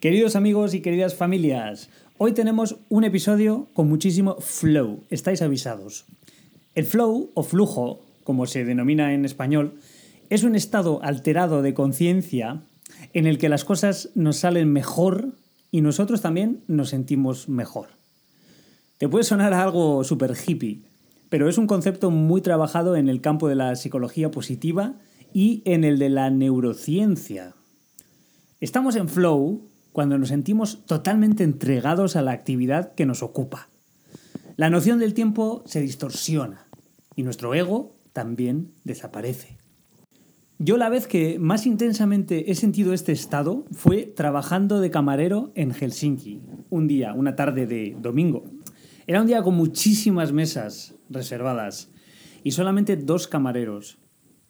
Queridos amigos y queridas familias, hoy tenemos un episodio con muchísimo flow, estáis avisados. El flow o flujo, como se denomina en español, es un estado alterado de conciencia en el que las cosas nos salen mejor y nosotros también nos sentimos mejor. Te puede sonar algo súper hippie, pero es un concepto muy trabajado en el campo de la psicología positiva y en el de la neurociencia. Estamos en flow cuando nos sentimos totalmente entregados a la actividad que nos ocupa. La noción del tiempo se distorsiona y nuestro ego también desaparece. Yo la vez que más intensamente he sentido este estado fue trabajando de camarero en Helsinki, un día, una tarde de domingo. Era un día con muchísimas mesas reservadas y solamente dos camareros.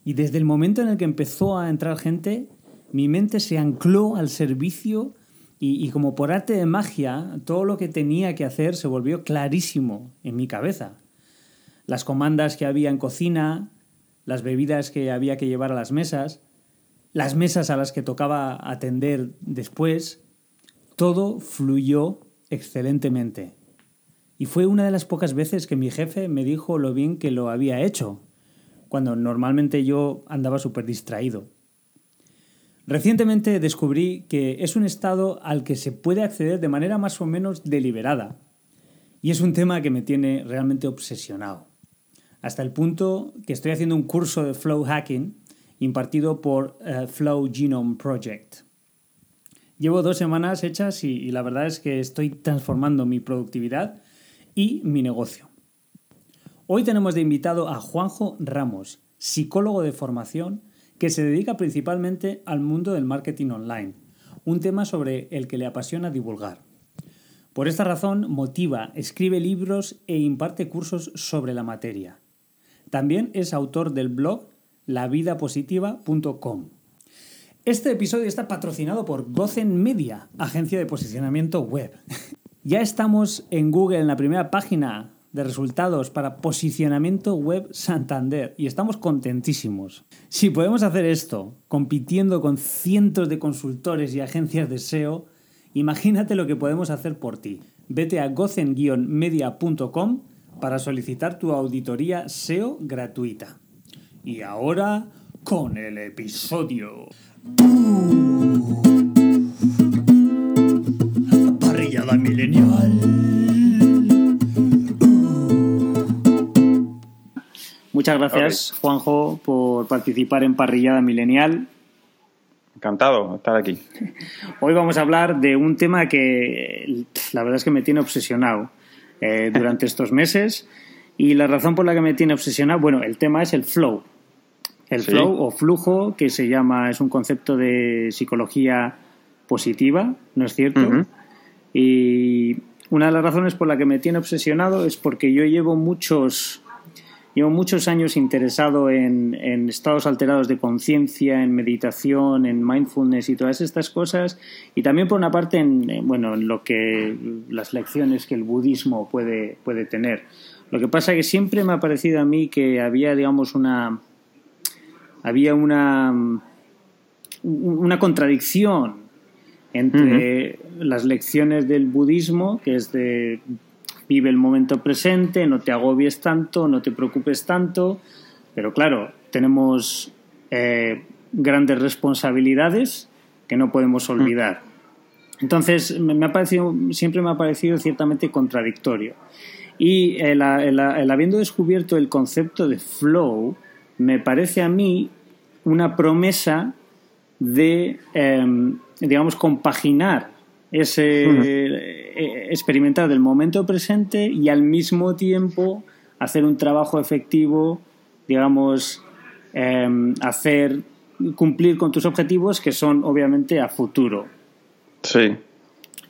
Y desde el momento en el que empezó a entrar gente, mi mente se ancló al servicio y, como por arte de magia, todo lo que tenía que hacer se volvió clarísimo en mi cabeza. Las comandas que había en cocina, las bebidas que había que llevar a las mesas, las mesas a las que tocaba atender después, todo fluyó excelentemente. Y fue una de las pocas veces que mi jefe me dijo lo bien que lo había hecho, cuando normalmente yo andaba súper distraído. Recientemente descubrí que es un estado al que se puede acceder de manera más o menos deliberada. Y es un tema que me tiene realmente obsesionado. Hasta el punto que estoy haciendo un curso de flow hacking impartido por uh, Flow Genome Project. Llevo dos semanas hechas y la verdad es que estoy transformando mi productividad y mi negocio. Hoy tenemos de invitado a Juanjo Ramos, psicólogo de formación que se dedica principalmente al mundo del marketing online, un tema sobre el que le apasiona divulgar. Por esta razón motiva, escribe libros e imparte cursos sobre la materia. También es autor del blog lavidapositiva.com. Este episodio está patrocinado por Gozen Media, agencia de posicionamiento web. ya estamos en Google en la primera página de resultados para posicionamiento web Santander y estamos contentísimos. Si podemos hacer esto compitiendo con cientos de consultores y agencias de SEO, imagínate lo que podemos hacer por ti. Vete a gozen-media.com para solicitar tu auditoría SEO gratuita. Y ahora con el episodio. Parrillada milenial. Muchas gracias, okay. Juanjo, por participar en Parrillada Milenial. Encantado de estar aquí. Hoy vamos a hablar de un tema que la verdad es que me tiene obsesionado eh, durante estos meses. Y la razón por la que me tiene obsesionado, bueno, el tema es el flow. El sí. flow o flujo, que se llama, es un concepto de psicología positiva, ¿no es cierto? Uh -huh. Y una de las razones por la que me tiene obsesionado es porque yo llevo muchos Llevo muchos años interesado en, en estados alterados de conciencia, en meditación, en mindfulness y todas estas cosas, y también por una parte en, bueno, en lo que las lecciones que el budismo puede, puede tener. Lo que pasa es que siempre me ha parecido a mí que había, digamos, una había una una contradicción entre uh -huh. las lecciones del budismo, que es de vive el momento presente, no te agobies tanto, no te preocupes tanto, pero claro, tenemos eh, grandes responsabilidades que no podemos olvidar. Entonces, me ha parecido, siempre me ha parecido ciertamente contradictorio. Y el, el, el, habiendo descubierto el concepto de flow, me parece a mí una promesa de, eh, digamos, compaginar ese experimentar del momento presente y al mismo tiempo hacer un trabajo efectivo, digamos, eh, hacer cumplir con tus objetivos que son obviamente a futuro. Sí.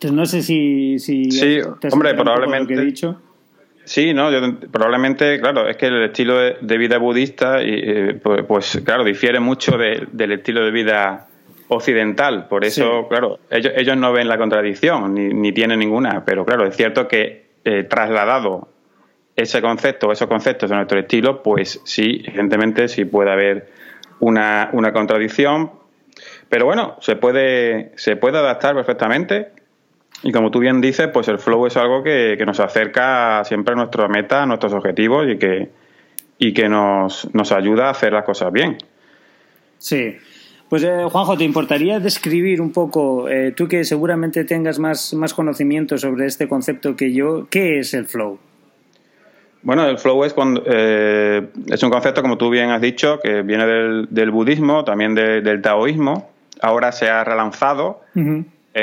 Entonces no sé si, si sí, te hombre, probablemente. Lo que he dicho. Sí, no, yo, probablemente, claro, es que el estilo de, de vida budista, y, eh, pues, pues, claro, difiere mucho de, del estilo de vida occidental. Por eso, sí. claro, ellos, ellos, no ven la contradicción, ni, ni, tienen ninguna, pero claro, es cierto que eh, trasladado ese concepto, esos conceptos a nuestro estilo, pues sí, evidentemente sí puede haber una, una contradicción, Pero bueno, se puede, se puede adaptar perfectamente. Y como tú bien dices, pues el flow es algo que, que nos acerca siempre a nuestra meta, a nuestros objetivos y que, y que nos, nos ayuda a hacer las cosas bien. Sí. Pues eh, Juanjo, ¿te importaría describir un poco, eh, tú que seguramente tengas más, más conocimiento sobre este concepto que yo, qué es el flow? Bueno, el flow es, cuando, eh, es un concepto, como tú bien has dicho, que viene del, del budismo, también del taoísmo. Ahora se ha relanzado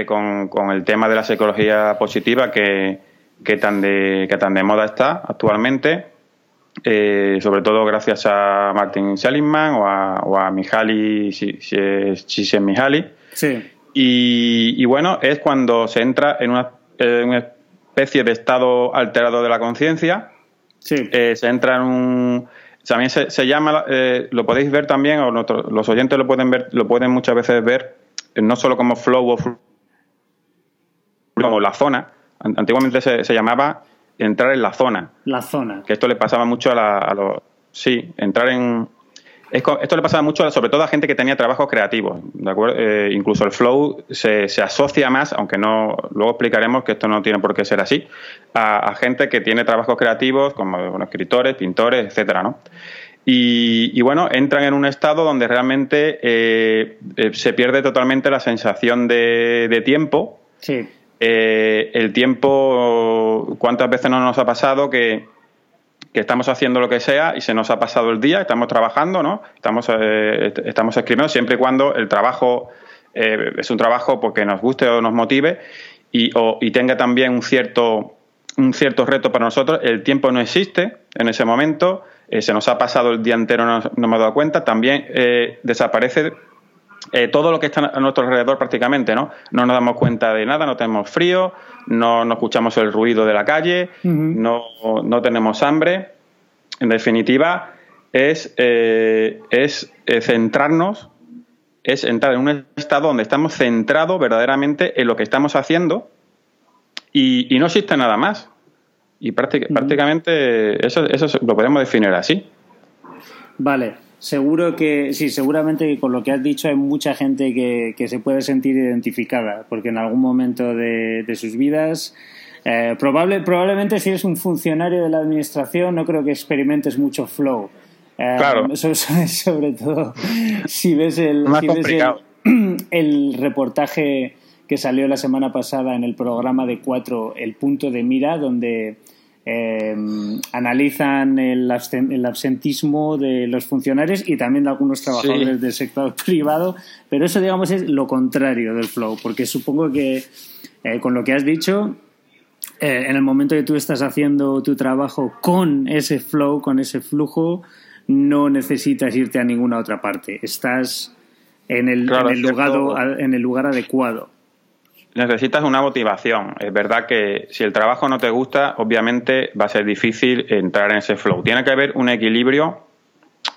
con, con, el tema de la psicología positiva que, que, tan de, que tan de moda está actualmente. Eh, sobre todo gracias a Martin Seligman o a, o a Mihaly Csikszentmihalyi. Sí. Y, bueno, es cuando se entra en una, especie de estado alterado de la conciencia. Sí. Eh, se entra en un también se, llama eh, lo podéis ver también o los oyentes lo pueden ver lo pueden muchas veces ver no solo como flow o como la zona antiguamente se, se llamaba entrar en la zona. La zona. Que esto le pasaba mucho a, los... Sí, entrar en... Esto le pasaba mucho, sobre todo a gente que tenía trabajos creativos, ¿de acuerdo? Eh, incluso el flow se, se, asocia más, aunque no luego explicaremos que esto no tiene por qué ser así, a, gente que tiene trabajos creativos, como escritores, pintores, etcétera, ¿no? Y, bueno, entran en un estado donde realmente eh, eh, se pierde totalmente la sensación de, de tiempo. Sí eh, el tiempo, ¿cuántas veces no nos ha pasado que, estamos haciendo lo que sea y se nos ha pasado el día, estamos trabajando, ¿no? Estamos, eh, estamos escribiendo siempre y cuando el trabajo eh, es un trabajo porque nos guste o nos motive y, y tenga también un cierto, un cierto reto para nosotros. El tiempo no existe en ese momento, se nos ha pasado el día entero, no, no hemos dado cuenta, también desaparece eh, todo lo que está a nuestro alrededor prácticamente, ¿no? No nos damos cuenta de nada, no tenemos frío, no, no escuchamos el ruido de la calle, no, no, tenemos hambre. En definitiva, es, eh, es eh, centrarnos, es entrar en un estado donde estamos centrados verdaderamente en lo que estamos haciendo y, y no existe nada más. Y prácticamente eso, eso lo podemos definir así. Vale. Seguro que, sí, seguramente con lo que has dicho hay mucha gente que, que se puede sentir identificada, porque en algún momento de, de sus vidas, eh, probable, probablemente si eres un funcionario de la administración, no creo que experimentes mucho flow. Eh, claro. Sobre, todo si ves, el, si ves el, el reportaje que salió la semana pasada en el programa de cuatro, El Punto de Mira, donde Em, analizan el, absentismo de los funcionarios y también de algunos trabajadores del sector privado, pero eso digamos es lo contrario del flow, porque supongo que eh, con lo que has dicho, eh, en el momento que tú estás haciendo tu trabajo con ese flow, con ese flujo, no necesitas irte a ninguna otra parte, estás en el, en el lugar, en el lugar adecuado necesitas una motivación. Es verdad que si el trabajo no te gusta, obviamente va a ser difícil entrar en ese flow. Tiene que haber un equilibrio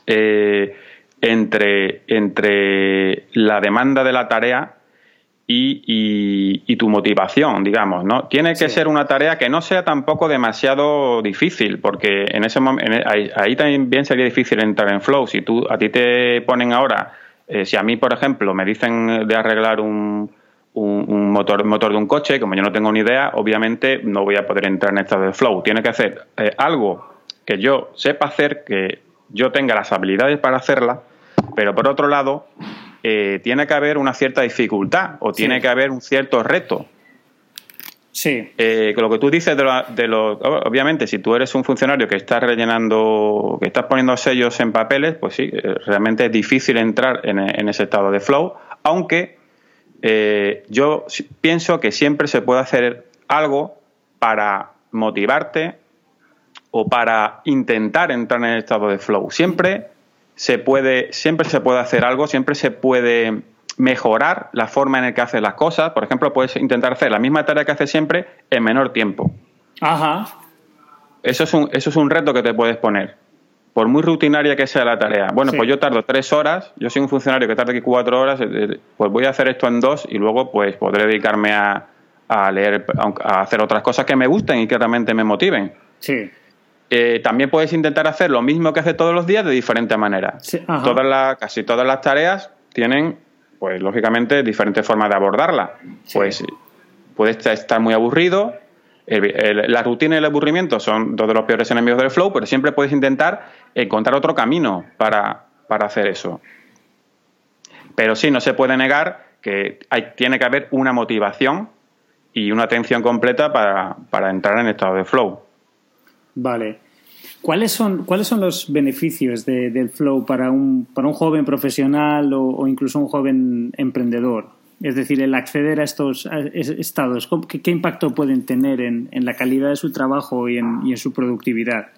eh, entre, entre la demanda de la tarea y, tu motivación, digamos, ¿no? Tiene que ser una tarea que no sea tampoco demasiado difícil, porque en ese momento ahí, ahí, también sería difícil entrar en flow. Si tú a ti te ponen ahora, eh, si a mí, por ejemplo, me dicen de arreglar un, un, motor, motor de un coche, como yo no tengo ni idea, obviamente no voy a poder entrar en estado de flow. Tiene que hacer eh, algo que yo sepa hacer, que yo tenga las habilidades para hacerla, pero por otro lado, eh, tiene que haber una cierta dificultad o tiene que haber un cierto reto. Sí. Eh, lo que tú dices de, lo, obviamente, si tú eres un funcionario que estás rellenando, que estás poniendo sellos en papeles, pues sí, realmente es difícil entrar en ese estado de flow, aunque eh, yo pienso que siempre se puede hacer algo para motivarte o para intentar entrar en el estado de flow. Siempre se puede, siempre se puede hacer algo, siempre se puede mejorar la forma en la que haces las cosas. Por ejemplo, puedes intentar hacer la misma tarea que haces siempre en menor tiempo. Ajá. Eso es un, eso es un reto que te puedes poner por muy rutinaria que sea la tarea. Bueno, pues yo tardo tres horas, yo soy un funcionario que tarda aquí cuatro horas, pues voy a hacer esto en dos y luego pues podré dedicarme a, leer, a hacer otras cosas que me gusten y que realmente me motiven. Sí. Eh, también puedes intentar hacer lo mismo que haces todos los días de diferente manera. Sí, todas las, casi todas las tareas tienen pues lógicamente diferentes formas de abordarla. Pues puedes estar muy aburrido, la rutina y el aburrimiento son dos de los peores enemigos del flow, pero siempre puedes intentar encontrar otro camino para, hacer eso. Pero sí, no se puede negar que hay, tiene que haber una motivación y una atención completa para, entrar en estado de flow. Vale. ¿Cuáles son, ¿Cuáles son los beneficios del flow para un, para un joven profesional o incluso un joven emprendedor? Es decir, el acceder a estos estados, ¿qué, impacto pueden tener en, la calidad de su trabajo y en, su productividad?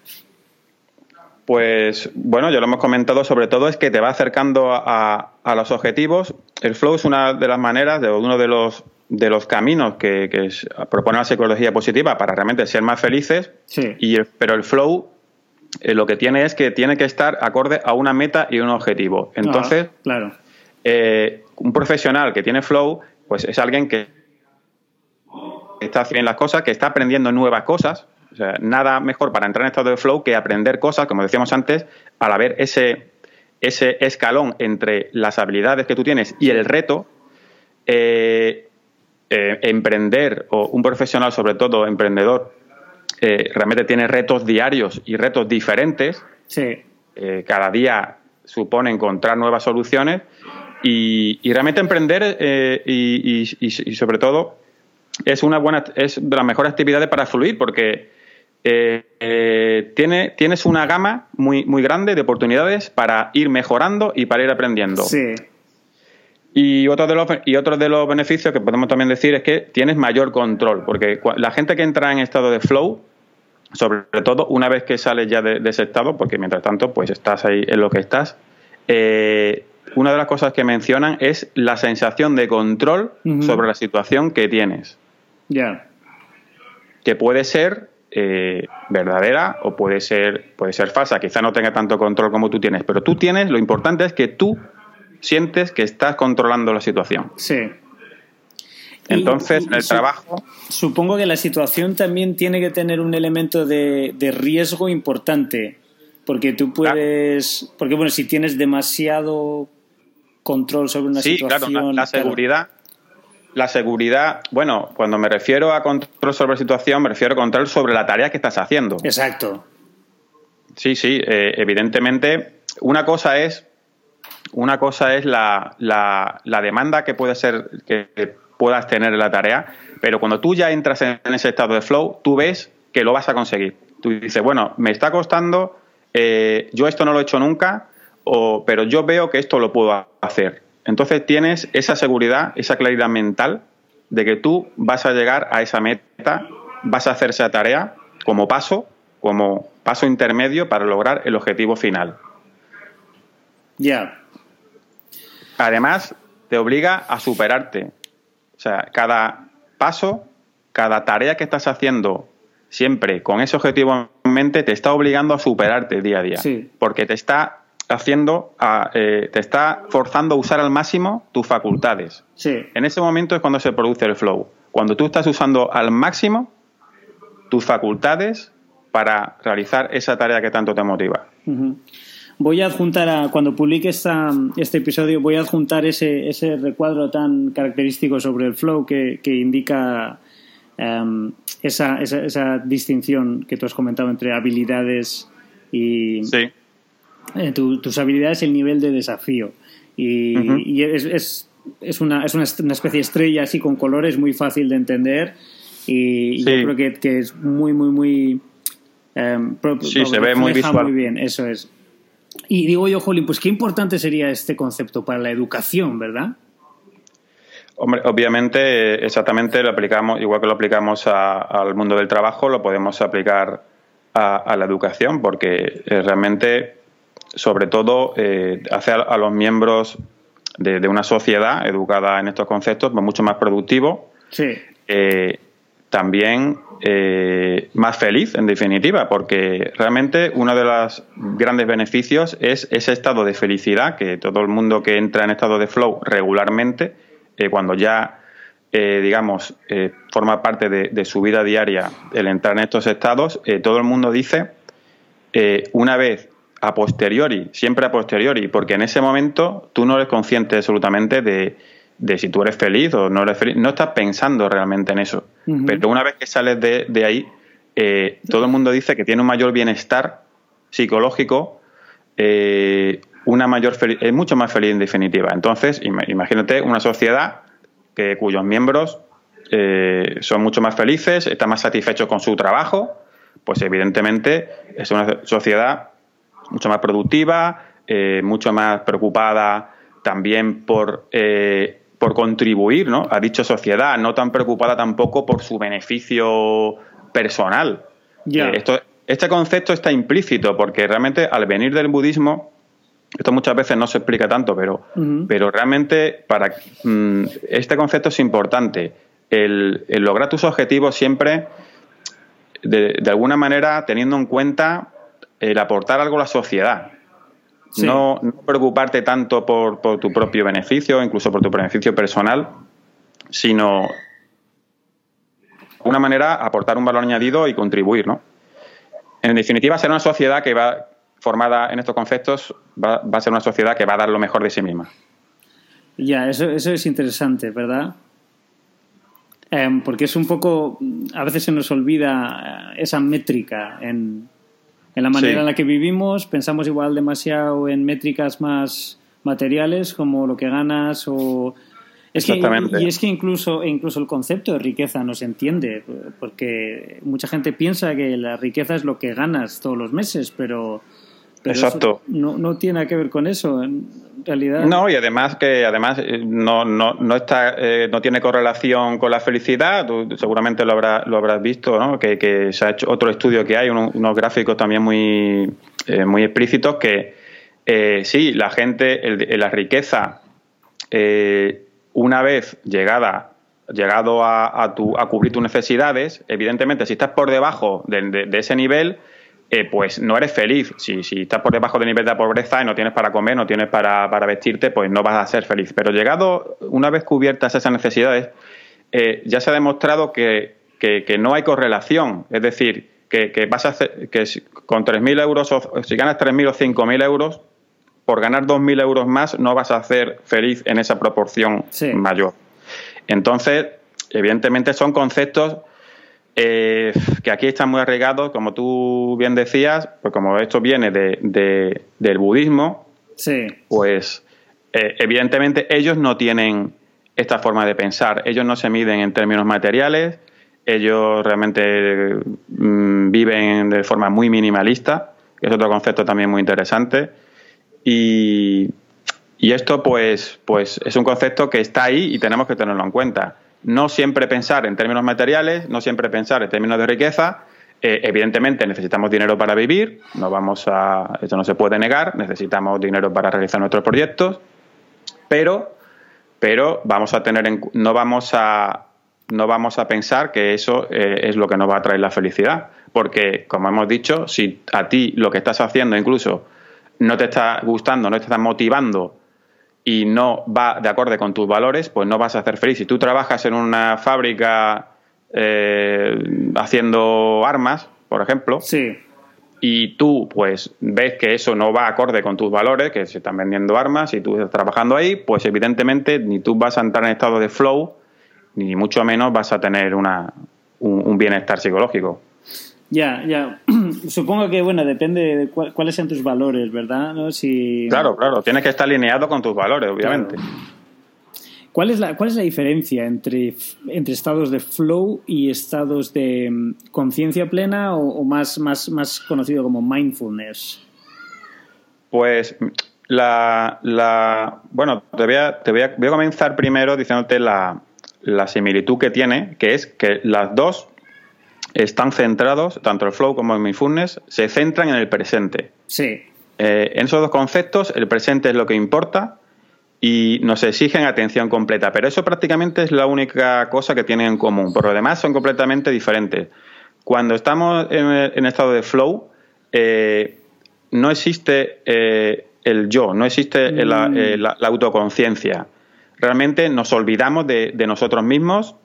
Pues bueno, ya lo hemos comentado, sobre todo es que te va acercando a, los objetivos. El flow es una de las maneras, de uno de los, de los caminos que, propone la psicología positiva para realmente ser más felices. Sí. Y pero el flow eh, lo que tiene es que tiene que estar acorde a una meta y un objetivo. Entonces, claro. Eh, un profesional que tiene flow, pues es alguien que está haciendo las cosas, que está aprendiendo nuevas cosas. O sea, nada mejor para entrar en estado de flow que aprender cosas, como decíamos antes, al haber ese, ese escalón entre las habilidades que tú tienes y el reto. Eh, eh, emprender o un profesional, sobre todo emprendedor, eh, realmente tiene retos diarios y retos diferentes. Sí. cada día supone encontrar nuevas soluciones y, realmente emprender eh, y, sobre todo es una buena es de las mejores actividades para fluir porque eh, eh, tiene, tienes una gama muy, muy grande de oportunidades para ir mejorando y para ir aprendiendo. Sí. Y otro, de los, y otro de los beneficios que podemos también decir es que tienes mayor control, porque la gente que entra en estado de flow, sobre todo una vez que sales ya de, ese estado, porque mientras tanto pues estás ahí en lo que estás, eh, una de las cosas que mencionan es la sensación de control sobre la situación que tienes. Ya. Que puede ser eh, verdadera o puede ser, puede ser falsa. Quizá no tenga tanto control como tú tienes, pero tú tienes, lo importante es que tú sientes que estás controlando la situación. Sí. Entonces, en el trabajo. Supongo que la situación también tiene que tener un elemento de, de riesgo importante. Porque tú puedes. Porque, bueno, si tienes demasiado control sobre una situación. Sí, claro, la, seguridad. La seguridad, bueno, cuando me refiero a control sobre la situación, me refiero a control sobre la tarea que estás haciendo. Exacto. Sí, sí, eh, evidentemente. Una cosa es. Una cosa es la, la, la demanda que puede ser que puedas tener en la tarea, pero cuando tú ya entras en ese estado de flow, tú ves que lo vas a conseguir. Tú dices, bueno, me está costando, eh, yo esto no lo he hecho nunca, o, pero yo veo que esto lo puedo hacer. Entonces tienes esa seguridad, esa claridad mental de que tú vas a llegar a esa meta, vas a hacer esa tarea como paso, como paso intermedio para lograr el objetivo final. Ya. Además, te obliga a superarte. O sea, cada paso, cada tarea que estás haciendo siempre con ese objetivo en mente te está obligando a superarte día a día. Porque te está haciendo, eh, te está forzando a usar al máximo tus facultades. Sí. En ese momento es cuando se produce el flow. Cuando tú estás usando al máximo tus facultades para realizar esa tarea que tanto te motiva. Voy a adjuntar, a, cuando publique este episodio, voy a adjuntar ese, ese recuadro tan característico sobre el flow que, que indica Em, esa, esa, distinción que tú has comentado entre habilidades y eh, tus habilidades y el nivel de desafío. Y, es, es, una, es una, especie de estrella así con colores muy fácil de entender y, yo creo que, que, es muy, muy, muy... Um, sí, se ve muy visual. Muy bien, eso es. Y digo yo, Jolín, pues qué importante sería este concepto para la educación, ¿verdad? Hombre, obviamente, exactamente lo aplicamos, igual que lo aplicamos al mundo del trabajo, lo podemos aplicar a, la educación, porque eh, realmente, sobre todo, eh, hace a, los miembros de, una sociedad educada en estos conceptos pues, mucho más productivo. Sí. Eh, también más feliz, en definitiva, porque realmente uno de los grandes beneficios es ese estado de felicidad que todo el mundo que entra en estado de flow regularmente eh, cuando ya, eh, digamos, eh, forma parte de, su vida diaria el entrar en estos estados, todo el mundo dice, una vez a posteriori, siempre a posteriori, porque en ese momento tú no eres consciente absolutamente de, si tú eres feliz o no eres feliz. No estás pensando realmente en eso. Pero una vez que sales de, ahí, eh, todo el mundo dice que tiene un mayor bienestar psicológico, eh, una mayor es mucho más feliz en definitiva. Entonces, imagínate una sociedad que, cuyos miembros eh, son mucho más felices, están más satisfechos con su trabajo, pues evidentemente es una sociedad mucho más productiva, eh, mucho más preocupada también por, eh, por contribuir ¿no? a dicha sociedad, no tan preocupada tampoco por su beneficio personal. Esto, este concepto está implícito porque realmente al venir del budismo, esto muchas veces no se explica tanto, pero, pero realmente para mm, este concepto es importante. El, lograr tus objetivos siempre, de, de, alguna manera, teniendo en cuenta el aportar algo a la sociedad. No, preocuparte tanto por, tu propio beneficio, incluso por tu beneficio personal, sino de una manera aportar un valor añadido y contribuir, ¿no? En definitiva, ser una sociedad que va formada en estos conceptos va, a ser una sociedad que va a dar lo mejor de sí misma. Ya, eso, eso es interesante, ¿verdad? Em, porque es un poco, a veces se nos olvida esa métrica en, en la manera en la que vivimos, pensamos igual demasiado en métricas más materiales como lo que ganas o... Es que, y es que incluso, incluso el concepto de riqueza no se entiende, porque mucha gente piensa que la riqueza es lo que ganas todos los meses, pero, Exacto. no, no tiene que ver con eso realidad. No, y además que además eh, no, no, no está eh, no tiene correlación con la felicidad. Tú seguramente lo habrás lo habrás visto, ¿no? Que, se ha hecho otro estudio que hay, unos, gráficos también muy eh, muy explícitos que sí, la gente, la riqueza, una vez llegada llegado a, tu, a cubrir tus necesidades, evidentemente si estás por debajo de ese nivel, eh, pues no eres feliz. Si, si, estás por debajo del nivel de pobreza y no tienes para comer, no tienes para, vestirte, pues no vas a ser feliz. Pero llegado, una vez cubiertas esas necesidades, eh, ya se ha demostrado que, no hay correlación. Es decir, que, vas a hacer, que con 3.000 euros, o si ganas 3.000 o 5.000 euros, por ganar 2.000 euros más no vas a ser feliz en esa proporción mayor. Entonces, evidentemente son conceptos eh, que aquí están muy arraigados, como tú bien decías, pues como esto viene de, del budismo, sí. pues eh, evidentemente ellos no tienen esta forma de pensar, ellos no se miden en términos materiales, ellos realmente mm, viven de forma muy minimalista, que es otro concepto también muy interesante, y, y esto pues, pues es un concepto que está ahí y tenemos que tenerlo en cuenta no siempre pensar en términos materiales, no siempre pensar en términos de riqueza. Eh, evidentemente necesitamos dinero para vivir, no vamos a, esto no se puede negar, necesitamos dinero para realizar nuestros proyectos, pero, pero vamos a tener no vamos a no vamos a pensar que eso eh, es lo que nos va a traer la felicidad, porque como hemos dicho, si a ti lo que estás haciendo incluso no te está gustando, no te está motivando y no va de acorde con tus valores, pues no vas a ser feliz. Si tú trabajas en una fábrica eh, haciendo armas, por ejemplo, sí. y tú pues ves que eso no va acorde con tus valores, que se están vendiendo armas y tú estás trabajando ahí, pues evidentemente ni tú vas a entrar en estado de flow, ni mucho menos vas a tener una, un bienestar psicológico. Ya, ya. Supongo que, bueno, depende de cuáles sean tus valores, ¿verdad? ¿No? Si... Claro, claro. Tienes que estar alineado con tus valores, obviamente. ¿Cuál es, la, ¿Cuál es la diferencia entre, entre estados de flow y estados de mm, conciencia plena o, más, más, más conocido como mindfulness? Pues la, la bueno, te voy a, te voy a, voy a comenzar primero diciéndote la, la similitud que tiene, que es que las dos están centrados, tanto el flow como el mindfulness, se centran en el presente. Sí. Eh, en esos dos conceptos, el presente es lo que importa y nos exigen atención completa, pero eso prácticamente es la única cosa que tienen en común. Por lo demás, son completamente diferentes. Cuando estamos en, estado de flow, eh, no existe eh, el yo, no existe la, mm. autoconciencia. Realmente nos olvidamos de nosotros mismos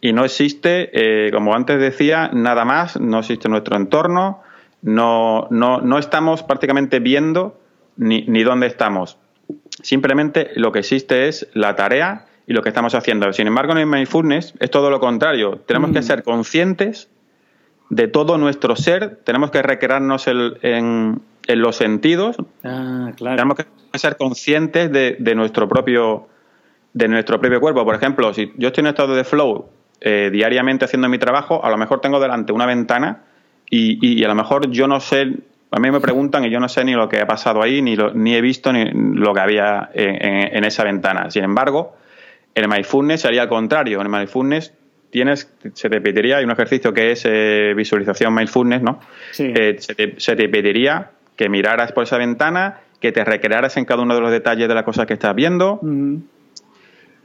y no existe, eh, como antes decía, nada más, no existe nuestro entorno, no, no, no estamos prácticamente viendo ni, ni dónde estamos. Simplemente lo que existe es la tarea y lo que estamos haciendo. Sin embargo, en el mindfulness es todo lo contrario. Tenemos que mm. ser conscientes de todo nuestro ser, tenemos que recrearnos en, los sentidos. Ah, claro. Tenemos que ser conscientes de, nuestro propio de nuestro propio cuerpo. Por ejemplo, si yo estoy en estado de flow eh, diariamente haciendo mi trabajo, a lo mejor tengo delante una ventana y, a lo mejor yo no sé, a mí me preguntan y yo no sé ni lo que ha pasado ahí, ni, ni he visto ni lo que había en, esa ventana. Sin embargo, en el mindfulness sería al contrario. En el mindfulness tienes, se te pediría, hay un ejercicio que es eh, visualización mindfulness, ¿no? Eh, se, te, pediría que miraras por esa ventana, que te recrearas en cada uno de los detalles de las cosas que estás viendo.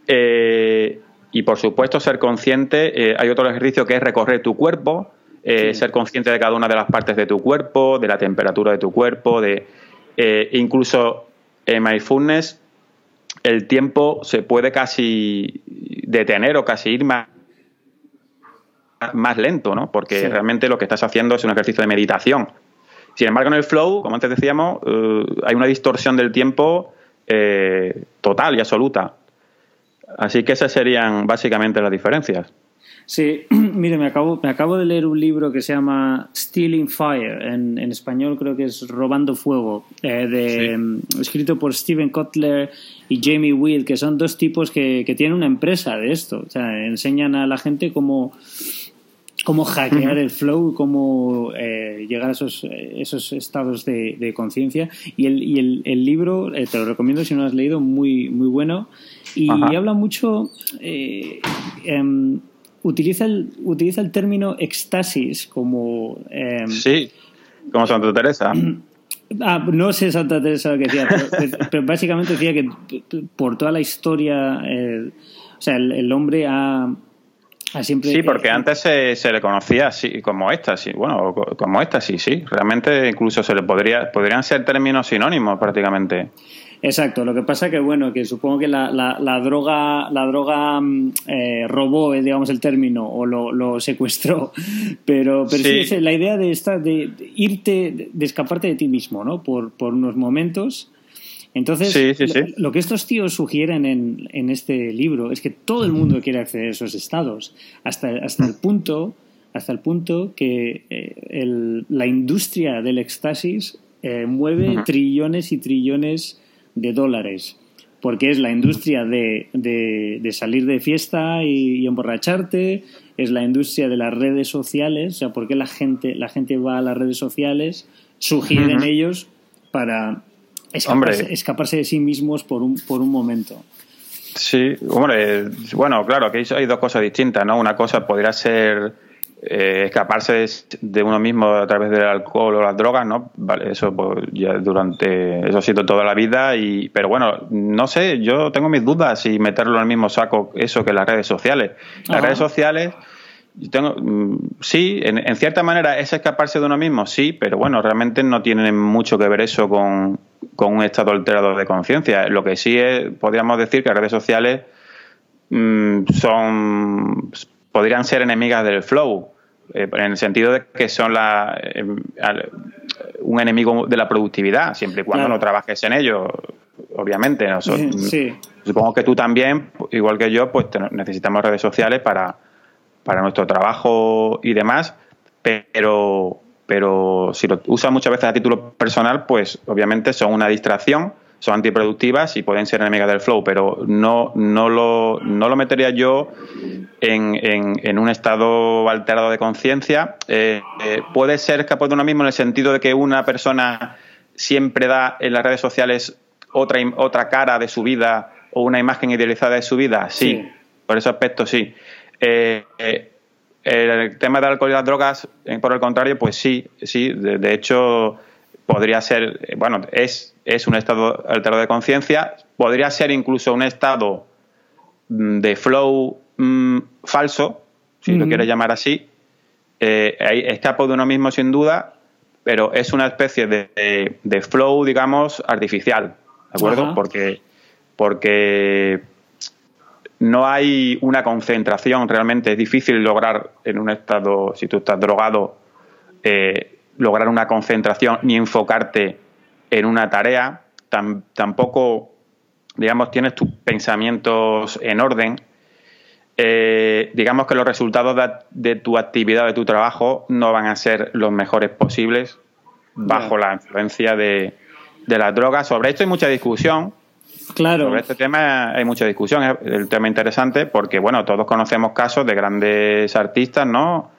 Eh, y por supuesto, ser consciente. hay otro ejercicio que es recorrer tu cuerpo, ser consciente de cada una de las partes de tu cuerpo, de la temperatura de tu cuerpo, de incluso en mindfulness el tiempo se puede casi detener o casi ir más más lento, ¿no? Porque realmente lo que estás haciendo es un ejercicio de meditación. Sin embargo, en el flow, como antes decíamos, eh, hay una distorsión del tiempo eh, total y absoluta. Así que esas serían básicamente las diferencias. Sí, mire, me acabo, me acabo de leer un libro que se llama Stealing Fire, en, español creo que es Robando Fuego, eh, de, mm, escrito por Steven Kotler y Jamie Will, que son dos tipos que, que tienen una empresa de esto. O sea, enseñan a la gente cómo cómo hackear el flow, cómo eh, llegar a esos, esos estados de, conciencia. Y, el, y el, el libro, eh, te lo recomiendo si no lo has leído, muy, muy bueno. Y habla mucho, eh, em, utiliza, el, utiliza el término éxtasis como... Em, sí, como Santa Teresa. Ah, no sé Santa Teresa lo que decía, pero, básicamente decía que por toda la historia, o sea, el hombre ha Ah, sí, porque antes se, le conocía así como éxtasis, bueno, como éxtasis, sí. Realmente incluso se le podría, podrían ser términos sinónimos prácticamente. Exacto, lo que pasa que bueno, que supongo que la, la, droga, la droga mm, eh, robó, eh, digamos, el término o lo, secuestró, pero, pero sí. la idea de esta, de irte, de escaparte de ti mismo, ¿no? Por, por unos momentos entonces, Lo, que estos tíos sugieren en, este libro es que todo el mundo quiere acceder a esos estados, hasta, hasta el punto hasta el punto que eh, la industria del éxtasis eh, mueve trillones y trillones de dólares, porque es la industria de, salir de fiesta y, emborracharte, es la industria de las redes sociales, o sea, porque la gente, la gente va a las redes sociales, sugieren ellos para escaparse, de sí mismos por un, por un momento. Sí, hombre, bueno, claro, aquí hay dos cosas distintas, ¿no? Una cosa podría ser eh, escaparse de uno mismo a través del alcohol o las drogas, ¿no? Vale, eso pues, ya durante, eso ha sido toda la vida, y, pero bueno, no sé, yo tengo mis dudas si meterlo en el mismo saco eso que las redes sociales. Las redes sociales tengo, mm, sí, en, cierta manera es escaparse de uno mismo, sí, pero bueno, realmente no tiene mucho que ver eso con, un estado alterado de conciencia. Lo que sí es, podríamos decir que las redes sociales mm, son, podrían ser enemigas del flow, eh, en el sentido de que son la, eh, un enemigo de la productividad, siempre y cuando no trabajes en ello, obviamente. Supongo que tú también, igual que yo, pues necesitamos redes sociales para para nuestro trabajo y demás, pero, pero si lo usas muchas veces a título personal, pues obviamente son una distracción, son antiproductivas y pueden ser enemigas del flow, pero no, no, lo, no lo metería yo en, en, un estado alterado de conciencia. Eh, eh, puede ser capaz de uno mismo en el sentido de que una persona siempre da en las redes sociales otra, otra cara de su vida o una imagen idealizada de su vida, sí. por ese aspecto sí. Eh, eh, el tema del alcohol y las drogas, eh, por el contrario, pues sí, sí, de, hecho podría ser, bueno, es, es un estado alterado de conciencia, podría ser incluso un estado mm, de flow mm, falso, si lo quieres llamar así, eh, escapo de uno mismo sin duda, pero es una especie de, de, flow, digamos, artificial, ¿de acuerdo? Porque, porque no hay una concentración realmente, es difícil lograr en un estado, si tú estás drogado, eh, lograr una concentración ni enfocarte en una tarea, tampoco, digamos, tienes tus pensamientos en orden. Eh, digamos que los resultados de, tu actividad, de tu trabajo, no van a ser los mejores posibles bajo la influencia de, de las drogas. Sobre esto hay mucha discusión. Claro. Sobre este tema hay mucha discusión. Es el tema interesante porque, bueno, todos conocemos casos de grandes artistas, ¿no?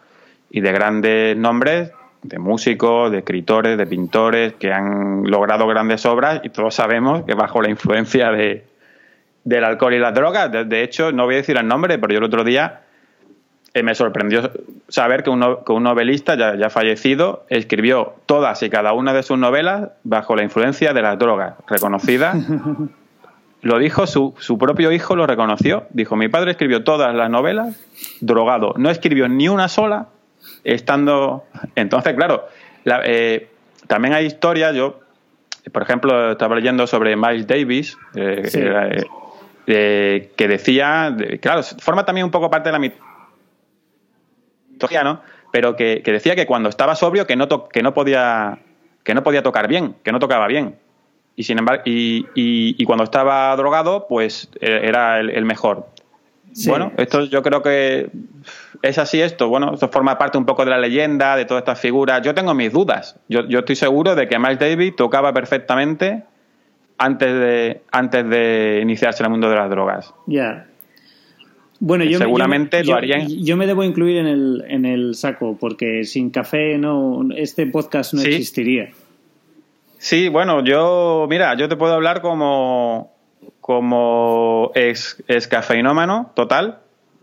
Y de grandes nombres de músicos, de escritores, de pintores que han logrado grandes obras y todos sabemos que bajo la influencia de, del alcohol y las drogas, de, hecho, no voy a decir el nombre, pero yo el otro día eh, me sorprendió saber que un, un novelista ya, ya, fallecido escribió todas y cada una de sus novelas bajo la influencia de las drogas, reconocida. lo dijo su, su propio hijo, lo reconoció. Dijo, mi padre escribió todas las novelas drogado. No escribió ni una sola estando... Entonces, claro, eh, también hay historias, yo, por ejemplo, estaba leyendo sobre Miles Davis, eh, eh, que decía, claro, forma también un poco parte de la mitología, ¿no? Pero que, decía que cuando estaba sobrio que no, que no podía que no podía tocar bien, que no tocaba bien. Y sin embargo, y, y, cuando estaba drogado, pues era el mejor. Bueno, esto yo creo que es así esto. Bueno, esto forma parte un poco de la leyenda, de todas estas figuras. Yo tengo mis dudas. Yo, estoy seguro de que Miles Davis tocaba perfectamente antes de, antes de iniciarse en el mundo de las drogas. Ya. Bueno, yo seguramente yo, lo harían. Yo, me debo incluir en el, en el saco, porque sin café no este podcast no existiría. Sí, bueno, yo, mira, yo te puedo hablar como, como ex, cafeinómano total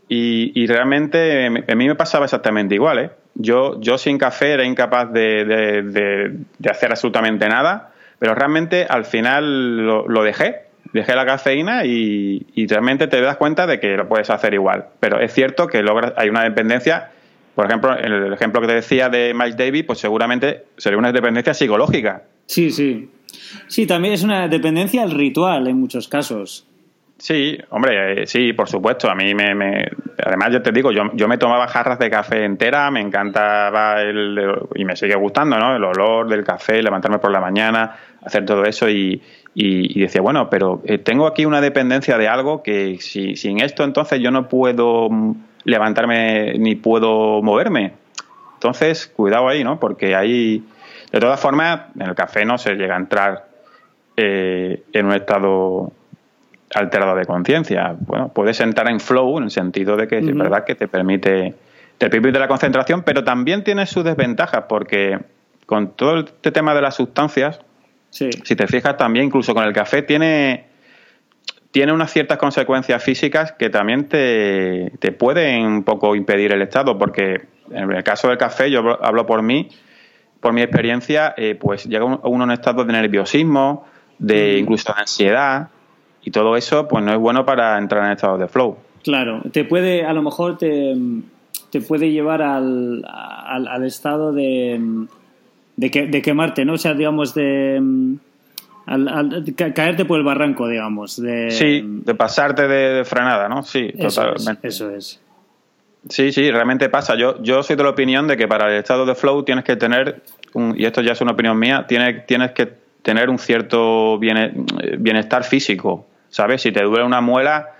y, realmente a mí me pasaba exactamente igual. ¿eh? Yo, yo sin café era incapaz de, hacer absolutamente nada, pero realmente al final lo, dejé. Dejé la cafeína y, realmente te das cuenta de que lo puedes hacer igual. Pero es cierto que logras, hay una dependencia por ejemplo, el ejemplo que te decía de Miles Davis, pues seguramente sería una dependencia psicológica. Sí, sí. Sí, también es una dependencia al ritual en muchos casos. Sí, hombre, eh, sí, por supuesto. A mí me, además yo te digo, yo, yo, me tomaba jarras de café entera, me encantaba el, y me sigue gustando, ¿no? El olor del café, levantarme por la mañana, hacer todo eso y, y, decía, bueno, pero eh, tengo aquí una dependencia de algo que si, sin esto entonces yo no puedo levantarme ni puedo moverme. Entonces, cuidado ahí, ¿no? Porque ahí de todas formas, en el café no se llega a entrar eh, en un estado alterado de conciencia. Bueno, puedes entrar en flow en el sentido de que es verdad que te permite, te permite la concentración, pero también tiene sus desventajas porque con todo este tema de las sustancias, si te fijas también, incluso con el café, tiene, tiene unas ciertas consecuencias físicas que también te, te pueden un poco impedir el estado, porque en el caso del café, yo hablo por mí, por mi experiencia, eh, pues llega uno a un estado de nerviosismo, de incluso de ansiedad, y todo eso, pues no es bueno para entrar en estado de flow. Claro, te puede, a lo mejor te, te puede llevar al, al, estado de, de, que, de, quemarte, ¿no? O sea, digamos, de, al, caerte por el barranco, digamos. De, sí, de pasarte de, frenada, ¿no? Sí, totalmente. eso es. Sí, sí, realmente pasa. Yo, yo soy de la opinión de que para el estado de flow tienes que tener, un, y esto ya es una opinión mía, tienes, tienes que tener un cierto bienestar físico, ¿sabes? Si te duele una muela,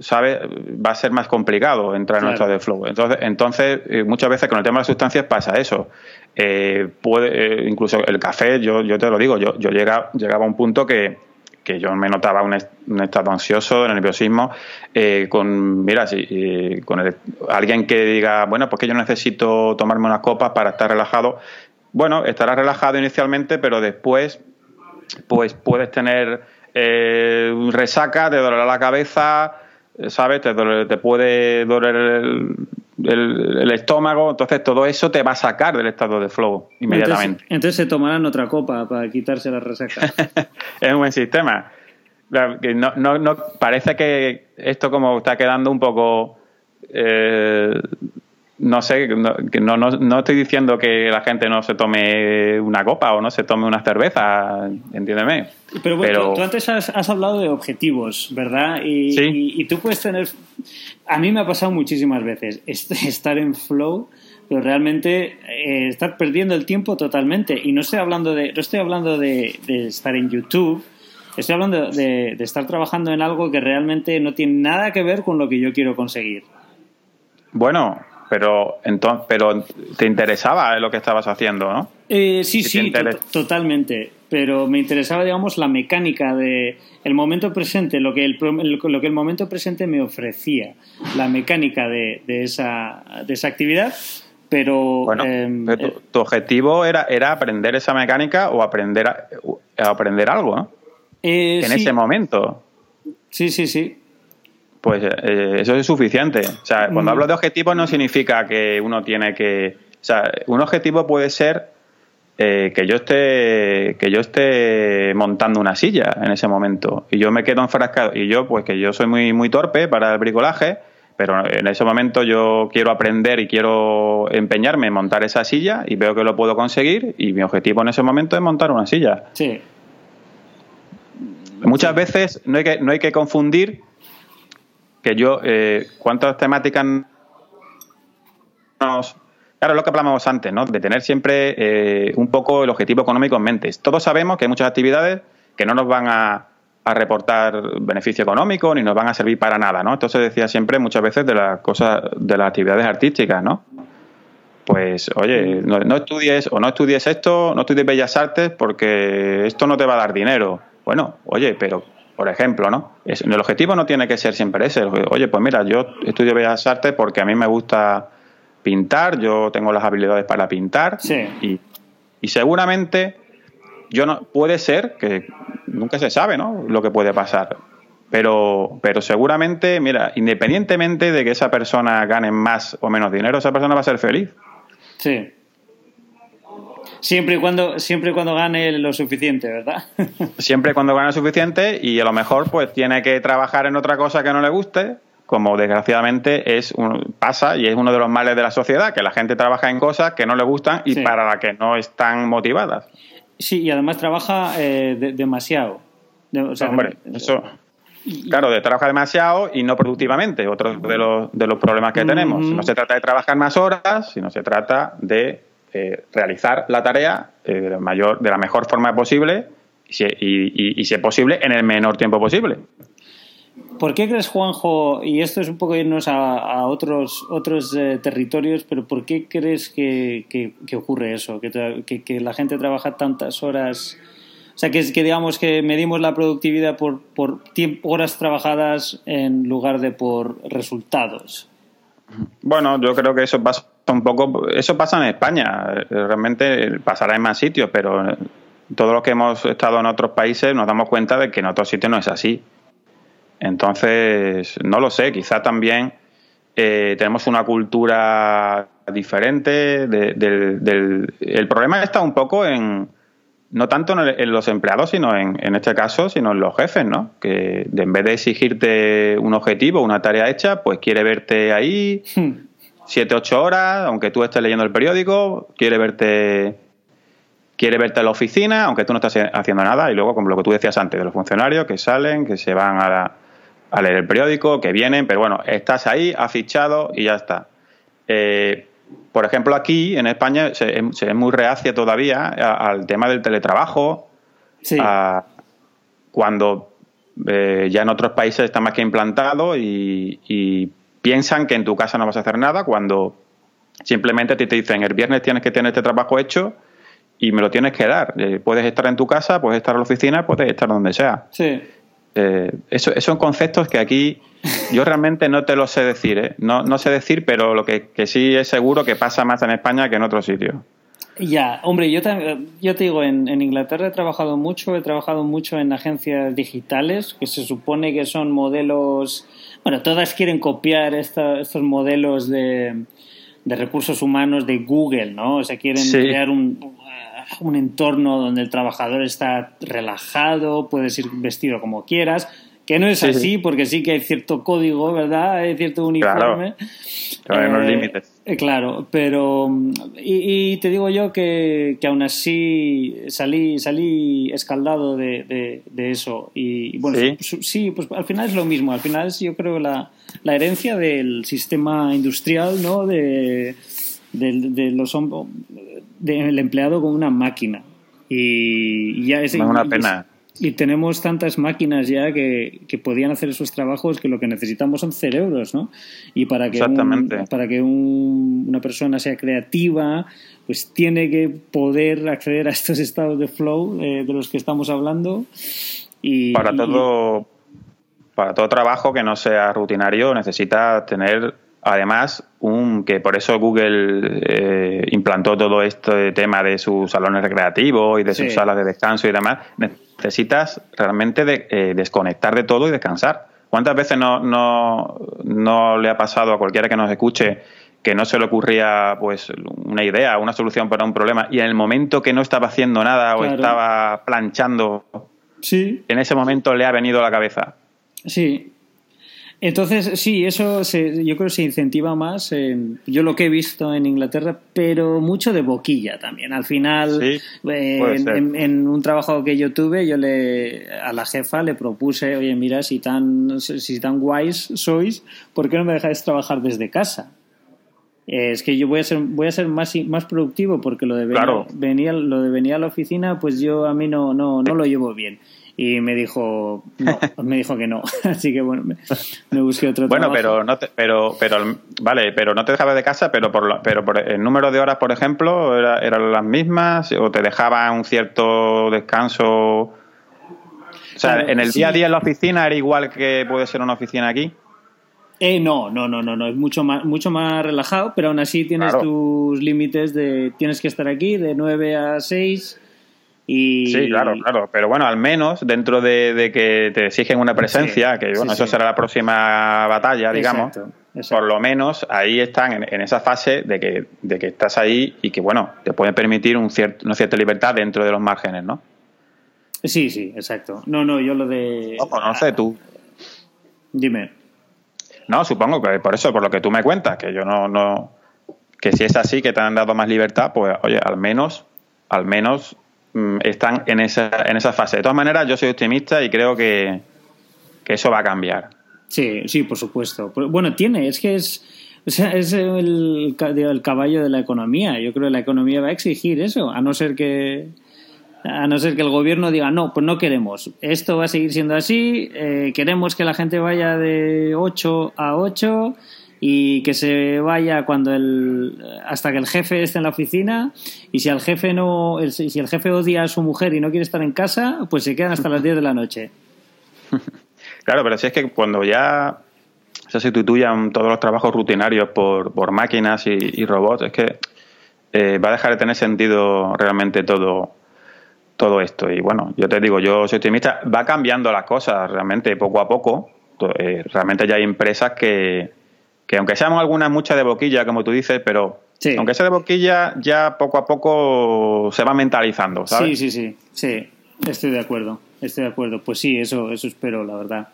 ¿sabes? Va a ser más complicado entrar en un estado de flow. Entonces, entonces eh, muchas veces con el tema de las sustancias pasa eso. Eh, puede, eh, incluso el café, yo, yo te lo digo, yo, yo llegaba, llegaba a un punto que que yo me notaba un, estado ansioso, de nerviosismo, eh, con, mira, si, con alguien que diga, bueno, pues que yo necesito tomarme unas copas para estar relajado. Bueno, estarás relajado inicialmente, pero después, pues puedes tener eh, resaca, te dolerá la cabeza, ¿sabes? Te, te puede doler el, el, estómago, entonces todo eso te va a sacar del estado de flow inmediatamente. Entonces, se tomarán otra copa para quitarse la resaca. es un buen sistema. No, no, no, parece que esto como está quedando un poco... Eh, no sé, no, no, no, estoy diciendo que la gente no se tome una copa o no se tome una cerveza, entiéndeme. Pero bueno, Tú, antes has, hablado de objetivos, ¿verdad? Y, y, tú puedes tener... A mí me ha pasado muchísimas veces estar en flow pero realmente eh, estar perdiendo el tiempo totalmente. Y no estoy hablando de, no estoy hablando de, estar en YouTube, estoy hablando de, de, estar trabajando en algo que realmente no tiene nada que ver con lo que yo quiero conseguir. Bueno, pero entonces, pero te interesaba lo que estabas haciendo, ¿no? Eh, sí, sí, totalmente. Pero me interesaba, digamos, la mecánica de el momento presente, lo que el, lo que el momento presente me ofrecía, la mecánica de, de, esa, de esa actividad. Pero, em, eh, tu, objetivo era, era aprender esa mecánica o aprender, a, aprender algo, ¿no? Eh, en ese momento. Sí, sí, sí pues eh, eso es suficiente. O sea, cuando hablo de objetivos no significa que uno tiene que... O sea, un objetivo puede ser eh, que yo esté que yo esté montando una silla en ese momento. Y yo me quedo enfrascado. Y yo pues que yo soy muy muy torpe para el bricolaje pero en ese momento yo quiero aprender y quiero empeñarme en montar esa silla y veo que lo puedo conseguir y mi objetivo en ese momento es montar una silla. Sí. Muchas veces no hay que no hay que confundir que yo, eh, ¿cuántas temáticas nos... Claro, lo que hablábamos antes, ¿no? De tener siempre eh, un poco el objetivo económico en mente. Todos sabemos que hay muchas actividades que no nos van a, reportar beneficio económico ni nos van a servir para nada, ¿no? Entonces decía siempre muchas veces de las cosas, de las actividades artísticas, ¿no? Pues, oye, no, no, estudies o no estudies esto, no estudies bellas artes porque esto no te va a dar dinero. Bueno, oye, pero por ejemplo, ¿no? el objetivo no tiene que ser siempre ese. Oye, pues mira, yo estudio Bellas Artes porque a mí me gusta pintar, yo tengo las habilidades para pintar y, y, seguramente yo no puede ser que nunca se sabe, ¿no? Lo que puede pasar. Pero, pero seguramente, mira, independientemente de que esa persona gane más o menos dinero, esa persona va a ser feliz. Sí. Siempre y cuando, siempre y cuando gane lo suficiente, ¿verdad? siempre y cuando gane lo suficiente y a lo mejor pues tiene que trabajar en otra cosa que no le guste, como desgraciadamente es pasa y es uno de los males de la sociedad, que la gente trabaja en cosas que no le gustan y para las que no están motivadas. Sí, y además trabaja eh, demasiado. Hombre, eso... Claro, de trabajar demasiado y no productivamente, otro de los, de los problemas que tenemos. No se trata de trabajar más horas, sino se trata de eh, realizar la tarea eh, de, la mayor, de la mejor forma posible y, y, si es posible, en el menor tiempo posible. ¿Por qué crees, Juanjo, y esto es un poco irnos a, otros, otros eh, territorios, pero ¿por qué crees que, ocurre eso? Que, la gente trabaja tantas horas. O sea, que, que digamos que medimos la productividad por, por horas trabajadas en lugar de por resultados. Bueno, yo creo que eso pasa un poco, eso pasa en España, realmente pasará en más sitios, pero todos los que hemos estado en otros países nos damos cuenta de que en otros sitios no es así. Entonces, no lo sé, quizá también eh, tenemos una cultura diferente. del, el problema está un poco en, no tanto en, los empleados, sino en, en, este caso, sino en los jefes, ¿no? Que en vez de exigirte un objetivo, una tarea hecha, pues quiere verte ahí, hmm. siete, ocho horas, aunque tú estés leyendo el periódico, quiere verte quiere verte en la oficina, aunque tú no estás haciendo nada, y luego, como lo que tú decías antes, de los funcionarios que salen, que se van a, a leer el periódico, que vienen, pero bueno, estás ahí, has fichado y ya está. Eh, por ejemplo, aquí en España se, es muy reacia todavía al tema del teletrabajo, cuando eh, ya en otros países está más que implantado y piensan que en tu casa no vas a hacer nada cuando simplemente te, te dicen el viernes tienes que tener este trabajo hecho y me lo tienes que dar. Eh, puedes estar en tu casa, puedes estar en la oficina, puedes estar donde sea. Sí. Eh, eso, esos son conceptos que aquí yo realmente no te lo sé decir. ¿eh? No, no sé decir, pero lo que, que sí es seguro que pasa más en España que en otros sitios. Ya, hombre, yo, yo te digo, en, en, Inglaterra he trabajado mucho, he trabajado mucho en agencias digitales, que se supone que son modelos, bueno, todas quieren copiar estos modelos de, de, recursos humanos de Google, ¿no? O sea, quieren crear un, un entorno donde el trabajador está relajado, puedes ir vestido como quieras, que no es así, porque sí que hay cierto código, ¿verdad? Hay cierto uniforme. Claro, hay unos límites. Eh, claro, pero. Y, te digo yo que, que, aún así salí, salí escaldado de, de, eso. Y bueno, ¿Sí? ¿Sí? Pues, al final es lo mismo. Al final es, yo creo, la, la herencia del sistema industrial, ¿no? De, de, los del empleado como una máquina. Y, ya es. una pena. Y tenemos tantas máquinas ya que, que, podían hacer esos trabajos que lo que necesitamos son cerebros, ¿no? Y para que, para que una persona sea creativa, pues tiene que poder acceder a estos estados de flow eh, de los que estamos hablando. Y, para todo para todo trabajo que no sea rutinario necesita tener además un que por eso Google eh, implantó todo este tema de sus salones recreativos y de sus salas de descanso y demás necesitas realmente de, eh, desconectar de todo y descansar cuántas veces no, no, no le ha pasado a cualquiera que nos escuche que no se le ocurría pues una idea, una solución para un problema y en el momento que no estaba haciendo nada o estaba planchando, sí. en ese momento le ha venido a la cabeza. Sí. Entonces, sí, eso se, yo creo que se incentiva más. En, yo lo que he visto en Inglaterra, pero mucho de boquilla también. Al final, eh, en, un trabajo que yo tuve, yo le a la jefa le propuse, oye, mira, si tan, si tan guays sois, ¿por qué no me dejáis trabajar desde casa? es que yo voy a ser voy a ser más más productivo porque lo de venir, lo de venir a la oficina pues yo a mí no no no lo llevo bien y me dijo no, me dijo que no. Así que bueno me, busqué otro bueno pero no pero pero vale pero no te dejaba de casa pero por pero por el número de horas por ejemplo eran las mismas o te dejaba un cierto descanso. O sea en el día a día en la oficina era igual que puede ser una oficina aquí. Eh, no, no, no, no, no, es mucho más, mucho más relajado, pero aún así tienes tus límites de tienes que estar aquí de 9 a 6 Sí, claro, claro. Pero bueno, al menos dentro de, que te exigen una presencia, que bueno, eso será la próxima batalla, digamos. Por lo menos ahí están en, esa fase de que, de que estás ahí y que, bueno, te pueden permitir un cierto, una cierta libertad dentro de los márgenes, ¿no? Sí, sí, exacto. No, no, yo lo de. No, no sé, tú. Dime. No, supongo que por eso, por lo que tú me cuentas, que yo no, no. Que si es así, que te han dado más libertad, pues, oye, al menos, al menos están en esa, en esa fase. De todas maneras, yo soy optimista y creo que, eso va a cambiar. Sí, sí, por supuesto. Bueno, tiene, es que es, o sea, es el, el, caballo de la economía. Yo creo que la economía va a exigir eso, a no ser que a no ser que el gobierno diga no, pues no queremos. Esto va a seguir siendo así. Eh, queremos que la gente vaya de 8 a 8 y que se vaya cuando el hasta que el jefe esté en la oficina y si el jefe no si el jefe odia a su mujer y no quiere estar en casa pues se quedan hasta las 10 de la noche. Claro pero si es que cuando ya se sustituyan todos los trabajos rutinarios por, máquinas y, robots es que eh, va a dejar de tener sentido realmente todo todo esto. Y bueno yo te digo yo soy optimista va cambiando las cosas realmente poco a poco. Eh, realmente ya hay empresas que que aunque seamos algunas muchas de boquilla, como tú dices, pero aunque sea de boquilla, ya poco a poco se va mentalizando, ¿sabes? Sí, sí, sí, sí, estoy de acuerdo, estoy de acuerdo. Pues sí, eso, eso espero, la verdad.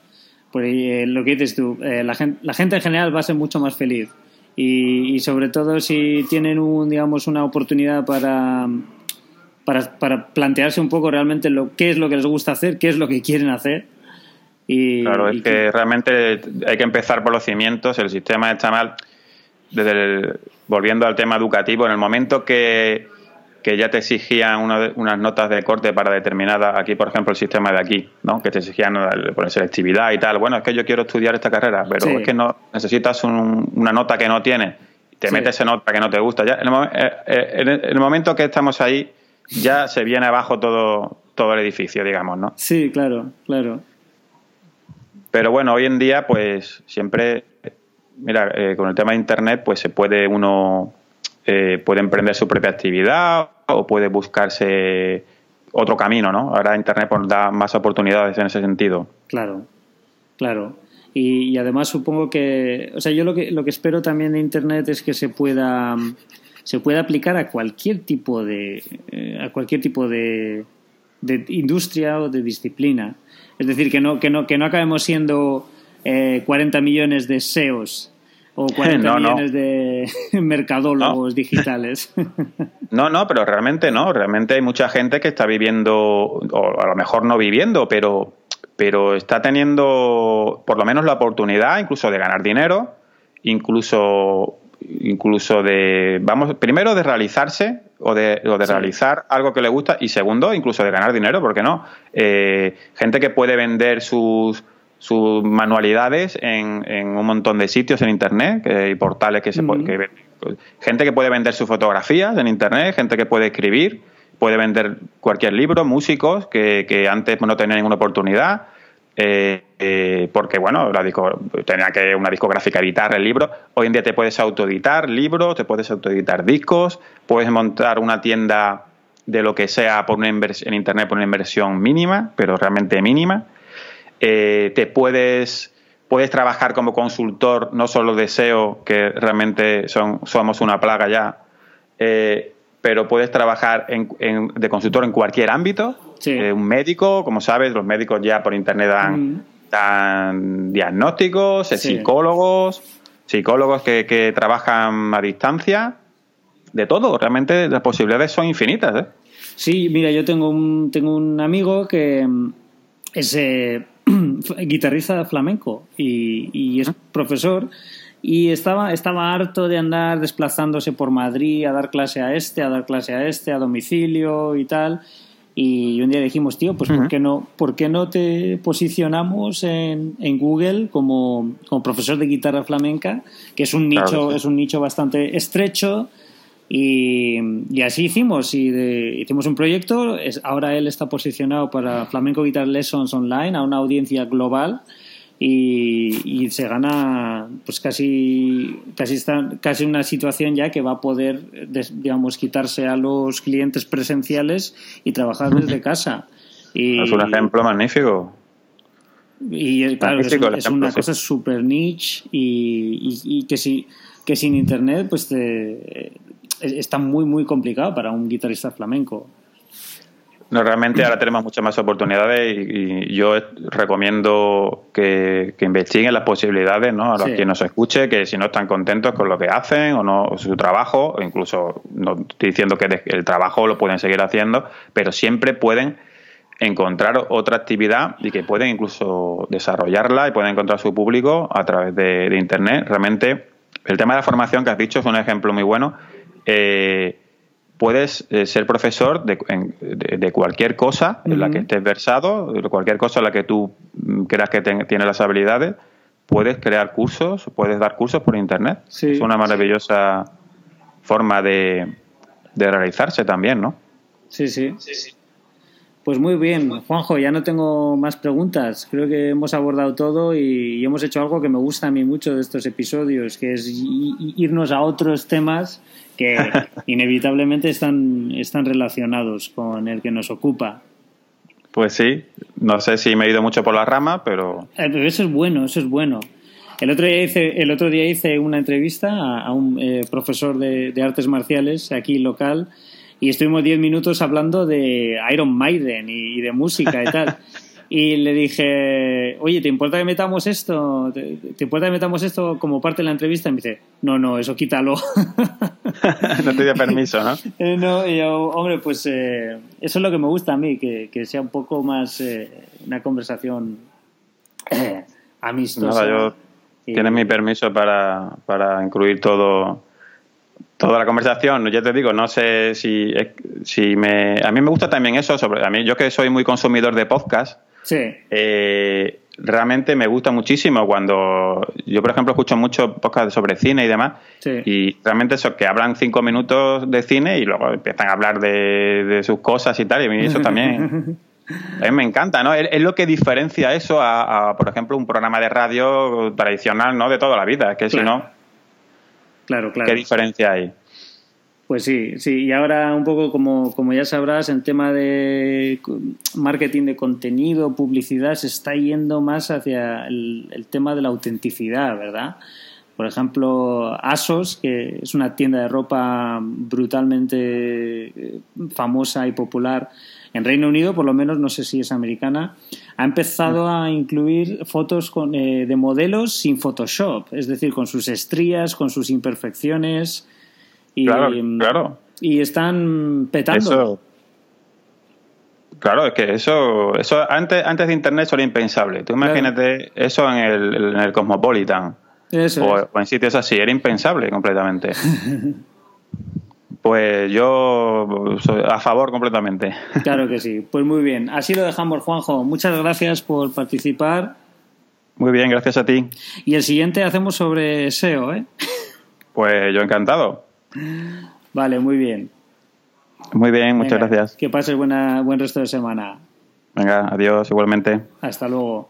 Pues eh, lo que dices tú, eh, la, gente, la gente en general va a ser mucho más feliz y, sobre todo si tienen un, digamos, una oportunidad para, para, para plantearse un poco realmente lo, qué es lo que les gusta hacer, qué es lo que quieren hacer claro, es que, realmente hay que empezar por los cimientos, el sistema está mal. Desde volviendo al tema educativo, en el momento que, ya te exigían unas notas de corte para determinada, aquí por ejemplo el sistema de aquí, ¿no? que te exigían por selectividad y tal, bueno, es que yo quiero estudiar esta carrera, pero es que no necesitas una nota que no tienes, te metes esa nota que no te gusta. Ya, en el, eh, eh, en el momento que estamos ahí, ya se viene abajo todo, todo el edificio, digamos, ¿no? Sí, claro, claro. Pero bueno, hoy en día, pues siempre, mira, eh, con el tema de Internet, pues se puede uno, eh, puede emprender su propia actividad o puede buscarse otro camino, ¿no? Ahora Internet pues, da más oportunidades en ese sentido. Claro, claro. Y, además supongo que, o sea, yo lo que, lo que espero también de Internet es que se pueda, se pueda aplicar a cualquier tipo de, eh, a cualquier tipo de, de industria o de disciplina. Es decir, que no, que no, que no acabemos siendo eh, 40 millones de SEOs o 40 millones de mercadólogos digitales. No, no, pero realmente no. Realmente hay mucha gente que está viviendo, o a lo mejor no viviendo, pero, pero está teniendo por lo menos la oportunidad incluso de ganar dinero, incluso, incluso de, vamos, primero de realizarse o de, o de realizar algo que le gusta y segundo, incluso de ganar dinero, ¿por qué no? Eh, gente que puede vender sus sus manualidades en, en, un montón de sitios en internet y portales que se que, gente que puede vender sus fotografías en internet gente que puede escribir puede vender cualquier libro músicos que, que antes no tenían ninguna oportunidad eh, eh, porque bueno tenía que una discográfica editar el libro. Hoy en día te puedes autoeditar libros te puedes autoeditar discos puedes montar una tienda de lo que sea por en internet por una inversión mínima pero realmente mínima. Eh, te puedes, puedes trabajar como consultor, no solo de SEO, que realmente son, somos una plaga ya, pero puedes trabajar de consultor en cualquier ámbito. Eh, un médico, como sabes, los médicos ya por internet dan, dan diagnósticos, psicólogos, psicólogos que, que, trabajan a distancia, de todo. Realmente las posibilidades son infinitas. Sí, mira, yo tengo un, tengo un amigo que es guitarrista flamenco y, es profesor y estaba, estaba harto de andar desplazándose por Madrid a dar clase a este, a dar clase a este, a domicilio y tal. Y un día dijimos, tío, pues ¿por, qué no, ¿por qué no te posicionamos en, en Google como, como, profesor de guitarra flamenca? Que es un nicho, es un nicho bastante estrecho y, así hicimos, y hicimos un proyecto, es, ahora él está posicionado para Flamenco Guitar Lessons Online a una audiencia global y, se gana pues casi casi está casi una situación ya que va a poder digamos quitarse a los clientes presenciales y trabajar desde casa. Y, es un ejemplo magnífico. y claro es, una cosa súper niche y, y, que si que sin internet pues te, está muy, muy complicado para un guitarrista flamenco. No, realmente ahora tenemos muchas más oportunidades y, yo recomiendo que, investiguen las posibilidades, ¿no? A los que nos escuche, que si no están contentos con lo que hacen o no su trabajo, o incluso no estoy diciendo que el trabajo lo pueden seguir haciendo, pero siempre pueden encontrar otra actividad y que pueden incluso desarrollarla y pueden encontrar su público a través de, de internet. Realmente el tema de la formación que has dicho es un ejemplo muy bueno eh, puedes eh, ser profesor de, de, cualquier cosa en la que estés versado, de cualquier cosa en la que tú mm, creas que tienes las habilidades, puedes crear cursos, puedes dar cursos por internet. Es una maravillosa forma de, de realizarse también, ¿no? Sí, sí. sí, sí. Pues muy bien, Juanjo, ya no tengo más preguntas. Creo que hemos abordado todo y, hemos hecho algo que me gusta a mí mucho de estos episodios, que es irnos a otros temas que inevitablemente están, están relacionados con el que nos ocupa. Pues sí, no sé si me he ido mucho por la rama, pero... Eh, eso es bueno, eso es bueno. El otro día hice, el otro día hice una entrevista a, un eh, profesor de, de artes marciales aquí local y estuvimos 10 minutos hablando de Iron Maiden y, de música y tal. y le dije, oye, ¿te importa que metamos esto? ¿Te, importa que metamos esto como parte de la entrevista? Y me dice, no, no, eso quítalo. no te dio permiso, ¿no? Eh, no, y yo, hombre, pues eh, eso es lo que me gusta a mí, que, que sea un poco más eh, una conversación amistosa. Nada, yo... Tienes mi permiso para, para incluir todo toda la conversación, ya te digo, no sé si, si me... A mí me gusta también eso, sobre, a mí yo que soy muy consumidor de podcast, sí. Eh, realmente me gusta muchísimo cuando... Yo, por ejemplo, escucho mucho podcast sobre cine y demás, y realmente eso, que hablan cinco minutos de cine y luego empiezan a hablar de, sus cosas y tal, y a mí eso también... A mí me encanta, ¿no? Es, lo que diferencia eso a, por ejemplo, un programa de radio tradicional, ¿no? De toda la vida. Que si no, Claro, claro. ¿Qué diferencia hay? Pues sí, sí, y ahora un poco como, como ya sabrás, el tema de marketing de contenido, publicidad, se está yendo más hacia el, tema de la autenticidad, ¿verdad? Por ejemplo, ASOS, que es una tienda de ropa brutalmente eh, famosa y popular en Reino Unido, por lo menos, no sé si es americana, ha empezado a incluir fotos con, eh, de modelos sin Photoshop, es decir, con sus estrías, con sus imperfecciones. Y, claro, claro. Y están petando. Claro, es que eso, eso antes, antes de Internet eso era impensable. Tú imagínate eso en el, en el Cosmopolitan o, en sitios así, era impensable completamente. pues yo soy a favor completamente. Claro que sí. Pues muy bien. Así lo dejamos, Juanjo. Muchas gracias por participar. Muy bien, gracias a ti. Y el siguiente hacemos sobre SEO, ¿eh? Pues yo encantado. Vale, muy bien. Muy bien, muchas gracias. Que pases buena, buen resto de semana. Venga, adiós igualmente. Hasta luego.